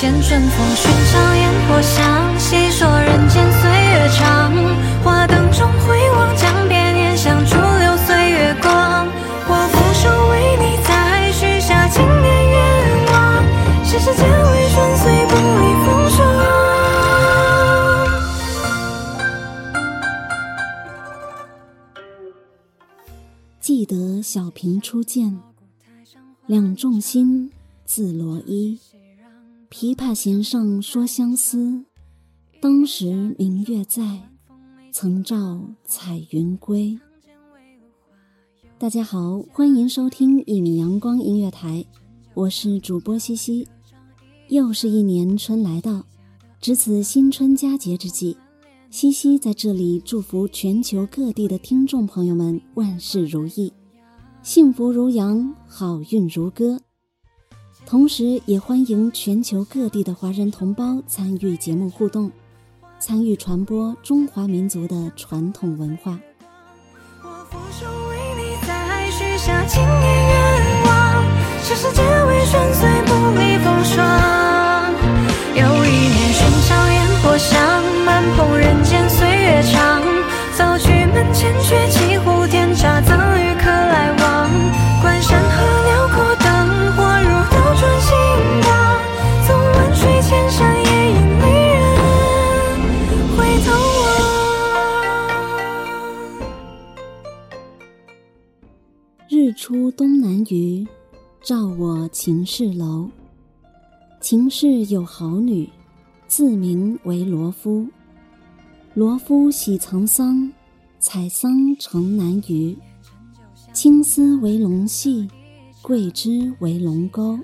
见春风寻常烟火香，细说人间岁月长。花灯中回望，江边念想逐流岁月光。我俯首为你再许下千年愿望，世事皆为顺遂，不离风霜。记得小平初见，两重心，字罗衣。琵琶弦上说相思，当时明月在，曾照彩云归。大家好，欢迎收听一米阳光音乐台，我是主播西西。又是一年春来到，值此新春佳节之际，西西在这里祝福全球各地的听众朋友们万事如意，幸福如羊，好运如歌。同时，也欢迎全球各地的华人同胞参与节目互动，参与传播中华民族的传统文化。我俯首为你再许下千年愿望，世事皆为顺遂，不离风霜。又一年寻常烟火香，满捧人间岁月长。早去门前，却几壶添茶，照我秦氏楼。秦氏有好女，自名为罗敷。罗敷喜藏桑，采桑城南隅。青丝为龙系，桂枝为龙钩。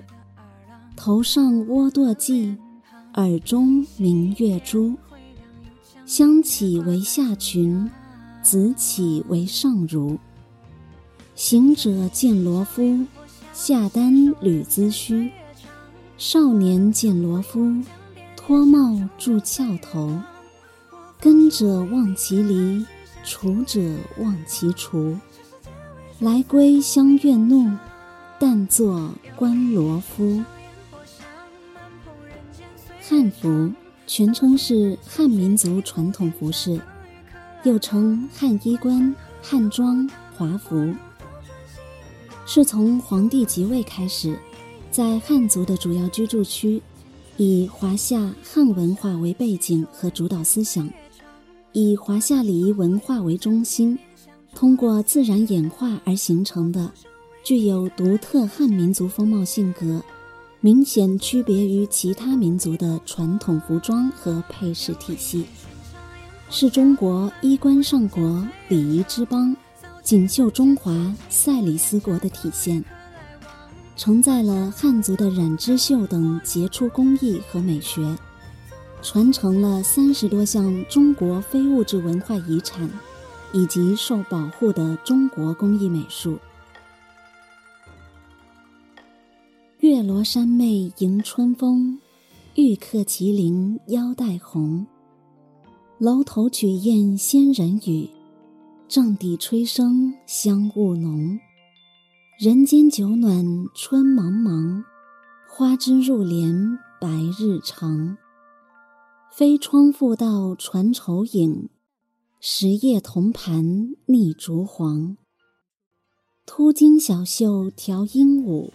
头上窝堕髻，耳中明月珠。香起为下裙，紫起为上襦。行者见罗敷，下丹履髭须。少年见罗敷，脱帽筑翘头。耕者忘其犁，锄者忘其锄。来归乡愿怒，但作观罗敷。汉服全称是汉民族传统服饰，又称汉衣冠、汉装、华服，是从皇帝即位开始，在汉族的主要居住区，以华夏汉文化为背景和主导思想，以华夏礼仪文化为中心，通过自然演化而形成的，具有独特汉民族风貌性格。明显区别于其他民族的传统服装和配饰体系，是中国衣冠上国、礼仪之邦、锦绣中华、赛里斯国的体现，承载了汉族的染织绣等杰出工艺和美学，传承了三十多项中国非物质文化遗产，以及受保护的中国工艺美术。月罗山妹迎春风，玉客麒麟腰带红。楼头曲宴仙人语，帐底吹笙香雾浓。人间酒暖春茫茫，花枝入帘白日长。飞窗复道传愁影，十夜铜盘逆烛黄。秃金小袖调鹦鹉。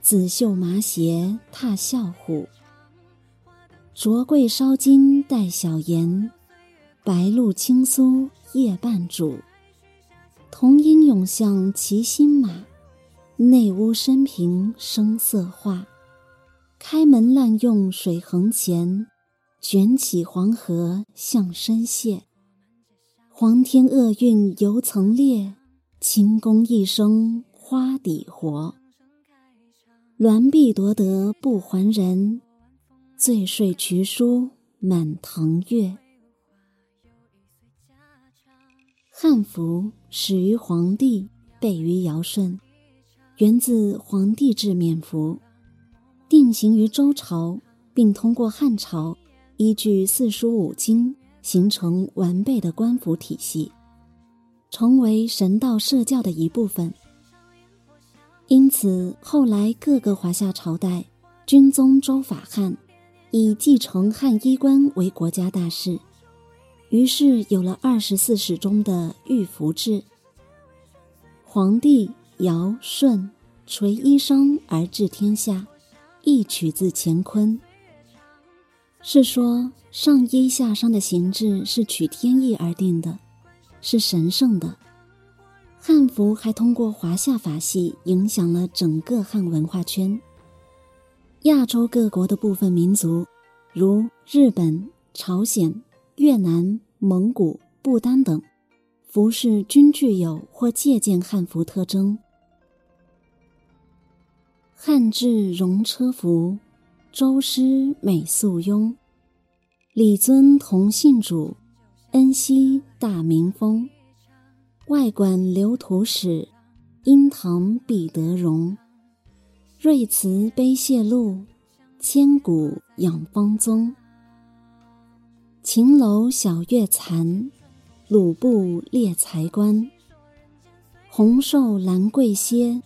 紫袖麻鞋踏啸虎，卓桂烧金带小颜，白露青酥夜半煮。童音涌向骑新马，内屋深平声色画。开门滥用水横前，卷起黄河向深泻。黄天厄运犹曾裂，秦宫一生花底活。鸾璧夺得不还人，醉睡渠书满堂月。汉服始于黄帝，备于尧舜，源自黄帝制冕服，定型于周朝，并通过汉朝依据四书五经形成完备的官服体系，成为神道社教的一部分。因此，后来各个华夏朝代均宗周法汉，以继承汉衣冠为国家大事，于是有了二十四史中的御服制。黄帝、尧、舜垂衣裳而治天下，亦取自乾坤。是说上衣下裳的形制是取天意而定的，是神圣的。汉服还通过华夏法系影响了整个汉文化圈。亚洲各国的部分民族，如日本、朝鲜、越南、蒙古、不丹等，服饰均具有或借鉴汉服特征。汉制戎车服，周师美素雍，礼尊同姓主，恩熙大明风。外馆留图史，殷唐必得荣。瑞慈碑谢露，千古养方宗。秦楼晓月残，鲁布列才官。红瘦兰桂歇，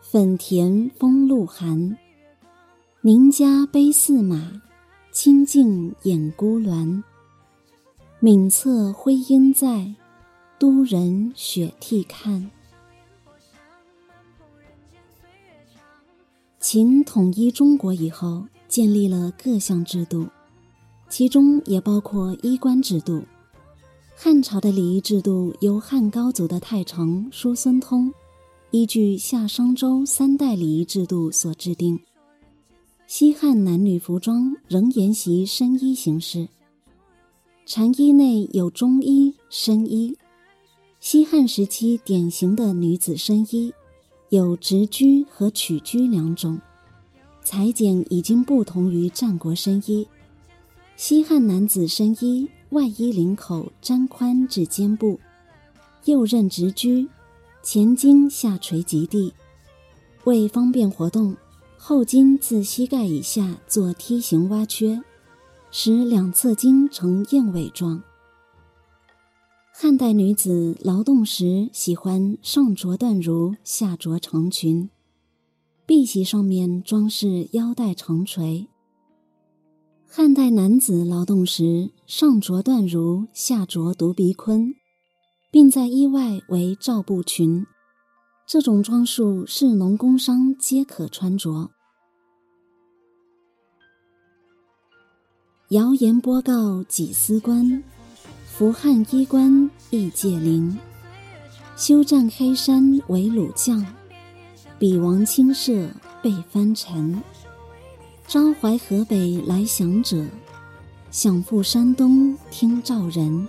粉田风露寒。宁家悲驷马，清净掩孤鸾。闽侧徽应在。都人雪涕看。秦统一中国以后，建立了各项制度，其中也包括衣冠制度。汉朝的礼仪制度由汉高祖的太常叔孙通依据夏商周三代礼仪制度所制定。西汉男女服装仍沿袭深衣形式，禅衣内有中衣、深衣。西汉时期典型的女子深衣，有直裾和曲裾两种，裁剪已经不同于战国深衣。西汉男子身衣外衣领口沾宽至肩部，右衽直裾，前襟下垂及地，为方便活动，后襟自膝盖以下做梯形挖缺，使两侧襟呈燕尾状。汉代女子劳动时喜欢上着缎襦，下着长裙，碧玺上面装饰腰带长垂。汉代男子劳动时上着缎襦，下着独鼻鲲，并在衣外为罩布裙。这种装束士农工商皆可穿着。谣言播告几丝官。服汉衣冠亦界灵，休战黑山为鲁将，比王亲射被藩臣。招怀河北来降者，想赴山东听召人。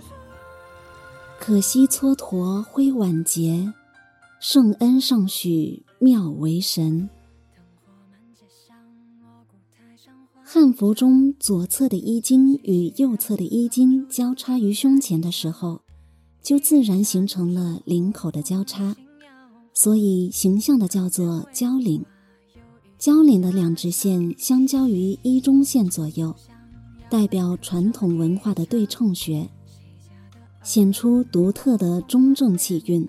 可惜蹉跎挥晚节，圣恩尚许妙为神。汉服中左侧的衣襟与右侧的衣襟交叉于胸前的时候，就自然形成了领口的交叉，所以形象的叫做交领。交领的两直线相交于一中线左右，代表传统文化的对称学，显出独特的中正气韵，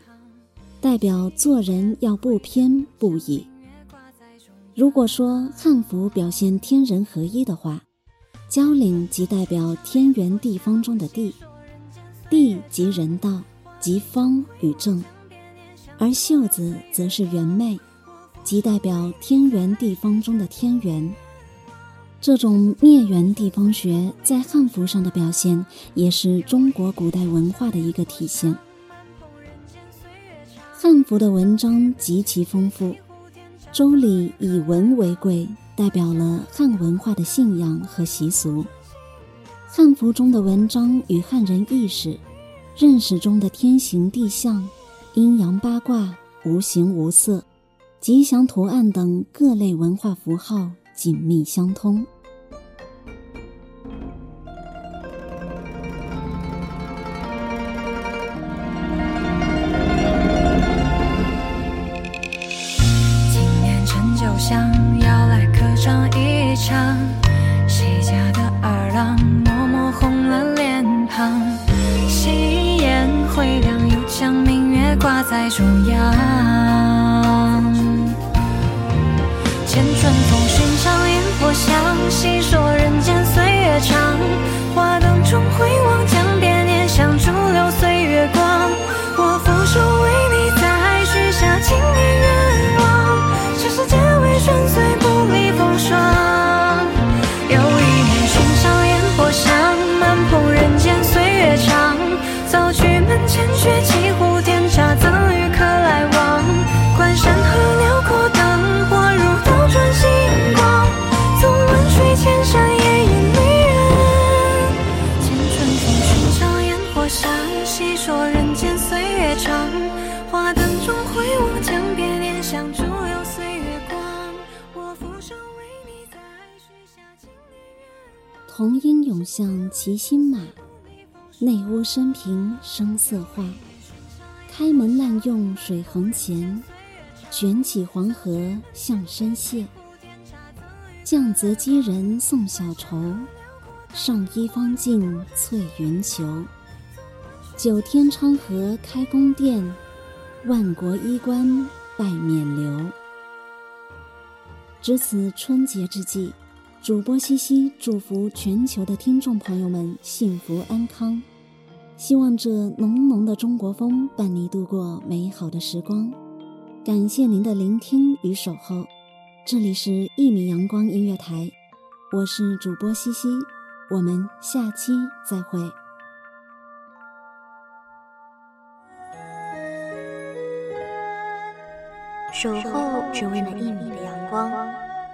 代表做人要不偏不倚。如果说汉服表现天人合一的话，交领即代表天圆地方中的地，地即人道，即方与正；而袖子则是圆妹，即代表天圆地方中的天圆。这种灭圆地方学在汉服上的表现，也是中国古代文化的一个体现。汉服的文章极其丰富。周礼以文为贵，代表了汉文化的信仰和习俗。汉服中的文章与汉人意识、认识中的天行地象、阴阳八卦无形无色，吉祥图案等各类文化符号紧密相通。今年陈九香要来客唱一场，谁家的二郎默默红了脸庞，喜宴会亮，又将明月挂在中央。常烟火香，细说人间岁月长，花灯中回望，江边念想，逐流岁月光。像骑心马，内屋深平声色画。开门滥用水横前，卷起黄河向深泻。降泽击人送小愁，上衣方尽翠云裘。九天昌河开宫殿，万国衣冠拜冕旒。值此春节之际，主播西西祝福全球的听众朋友们幸福安康，希望这浓浓的中国风伴你度过美好的时光。感谢您的聆听与守候，这里是《一米阳光音乐台》，我是主播西西，我们下期再会。守候只为那一米的阳光，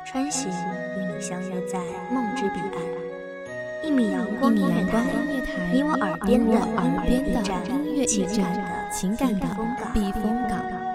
穿行与你相约在梦之彼岸。一米阳光音乐台，你我耳边的耳边的音乐驿站，情感的，情感的避风港。